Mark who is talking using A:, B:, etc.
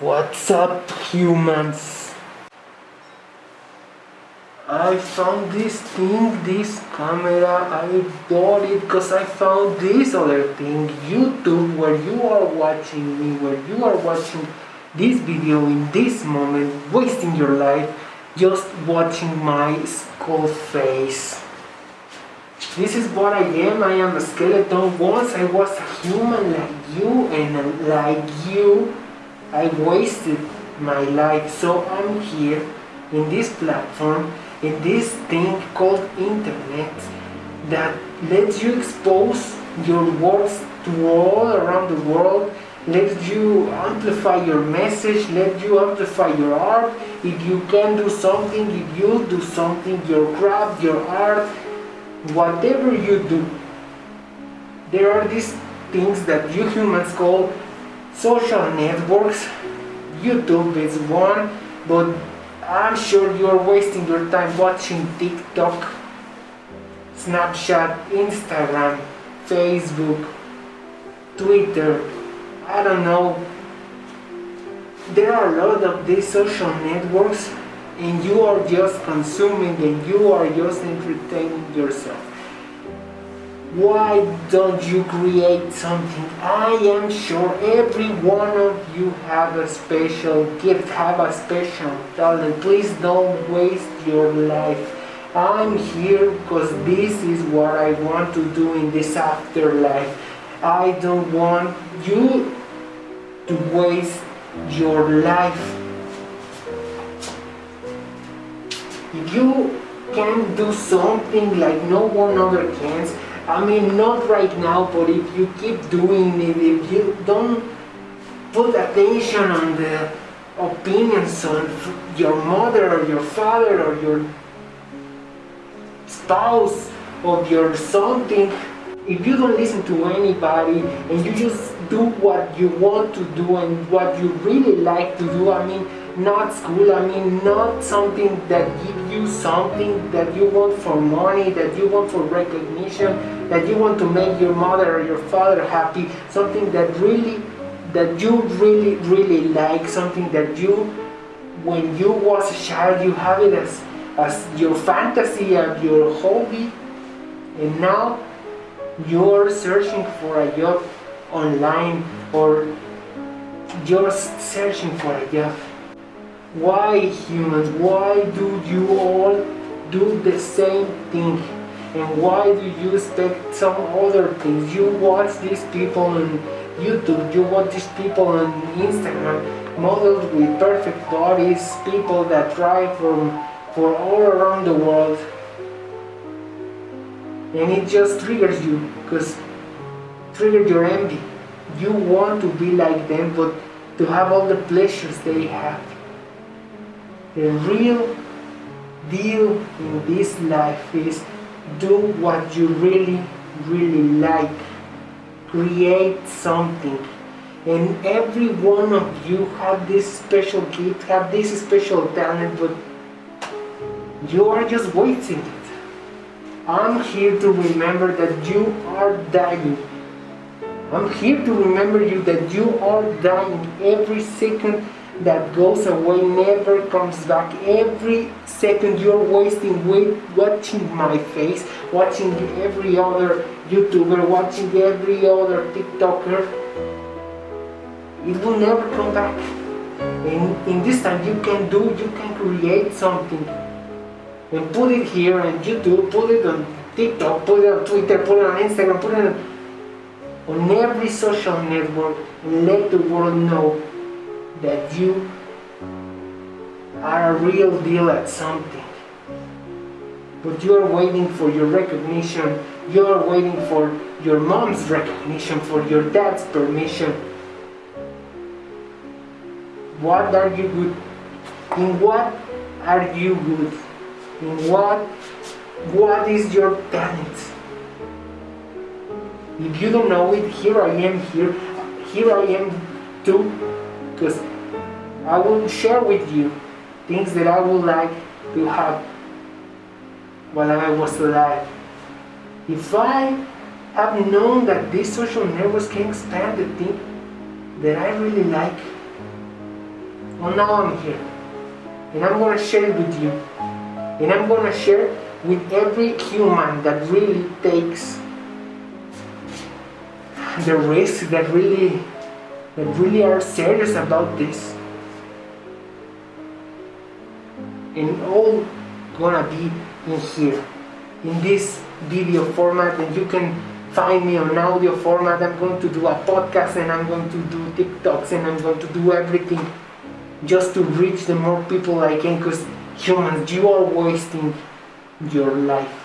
A: What's up, humans? I found this thing, this camera. I bought it because I found this other thing, YouTube, where you are watching me, where you are watching this video in this moment, wasting your life just watching my skull face. This is what I am. I am a skeleton. Once I was a human like you, and like you. I wasted my life. So I'm here in this platform, in this thing called internet that lets you expose your works to all around the world, lets you amplify your message, let you amplify your art. If you can do something, if you do something, your craft, your art, whatever you do, there are these things that you humans call social networks. YouTube is one, but I'm sure you're wasting your time watching TikTok, Snapchat, Instagram, Facebook, Twitter. I don't know. There are a lot of these social networks, and you are just consuming and you are just entertaining yourself why don't you create something? I am sure every one of you have a special gift, have a special talent. Please don't waste your life. I'm here because this is what I want to do in this afterlife. I don't want you to waste your life. If you can do something like no one other can, I mean, not right now, but if you keep doing it, if you don't put attention on the opinions on your mother or your father or your spouse or your something, if you don't listen to anybody and you just do what you want to do and what you really like to do, I mean, not school, I mean not something that give you something that you want for money, that you want for recognition, that you want to make your mother or your father happy, something that really that you really really like, something that you when you was a child you have it as as your fantasy and your hobby. And now you're searching for a job online or you're searching for a job why humans? Why do you all do the same thing? And why do you expect some other things? You watch these people on YouTube, you watch these people on Instagram, models with perfect bodies, people that try from for all around the world. And it just triggers you because triggers your envy. You want to be like them, but to have all the pleasures they have. The real deal in this life is do what you really, really like. Create something. And every one of you have this special gift, have this special talent, but you are just wasting it. I'm here to remember that you are dying. I'm here to remember you that you are dying every second that goes away never comes back. Every second you're wasting watching my face, watching every other YouTuber, watching every other TikToker, it will never come back. And in this time you can do, you can create something and put it here on YouTube, put it on TikTok, put it on Twitter, put it on Instagram, put it on, on every social network and let the world know that you are a real deal at something. But you are waiting for your recognition. You are waiting for your mom's recognition, for your dad's permission. What are you good? In what are you good? What what is your talent? If you don't know it, here I am here. Here I am too because I will share with you things that I would like to have while I was alive. If I have known that these social networks can expand the thing that I really like, Well, now I'm here. And I'm going to share it with you. And I'm to share with every human that really takes the risk, that really, that really are serious about this. And all gonna be in here, in this video format, and you can find me on audio format. I'm going to do a podcast and I'm going to do TikToks and I'm going to do everything just to reach the more people I can because humans, you are wasting your life.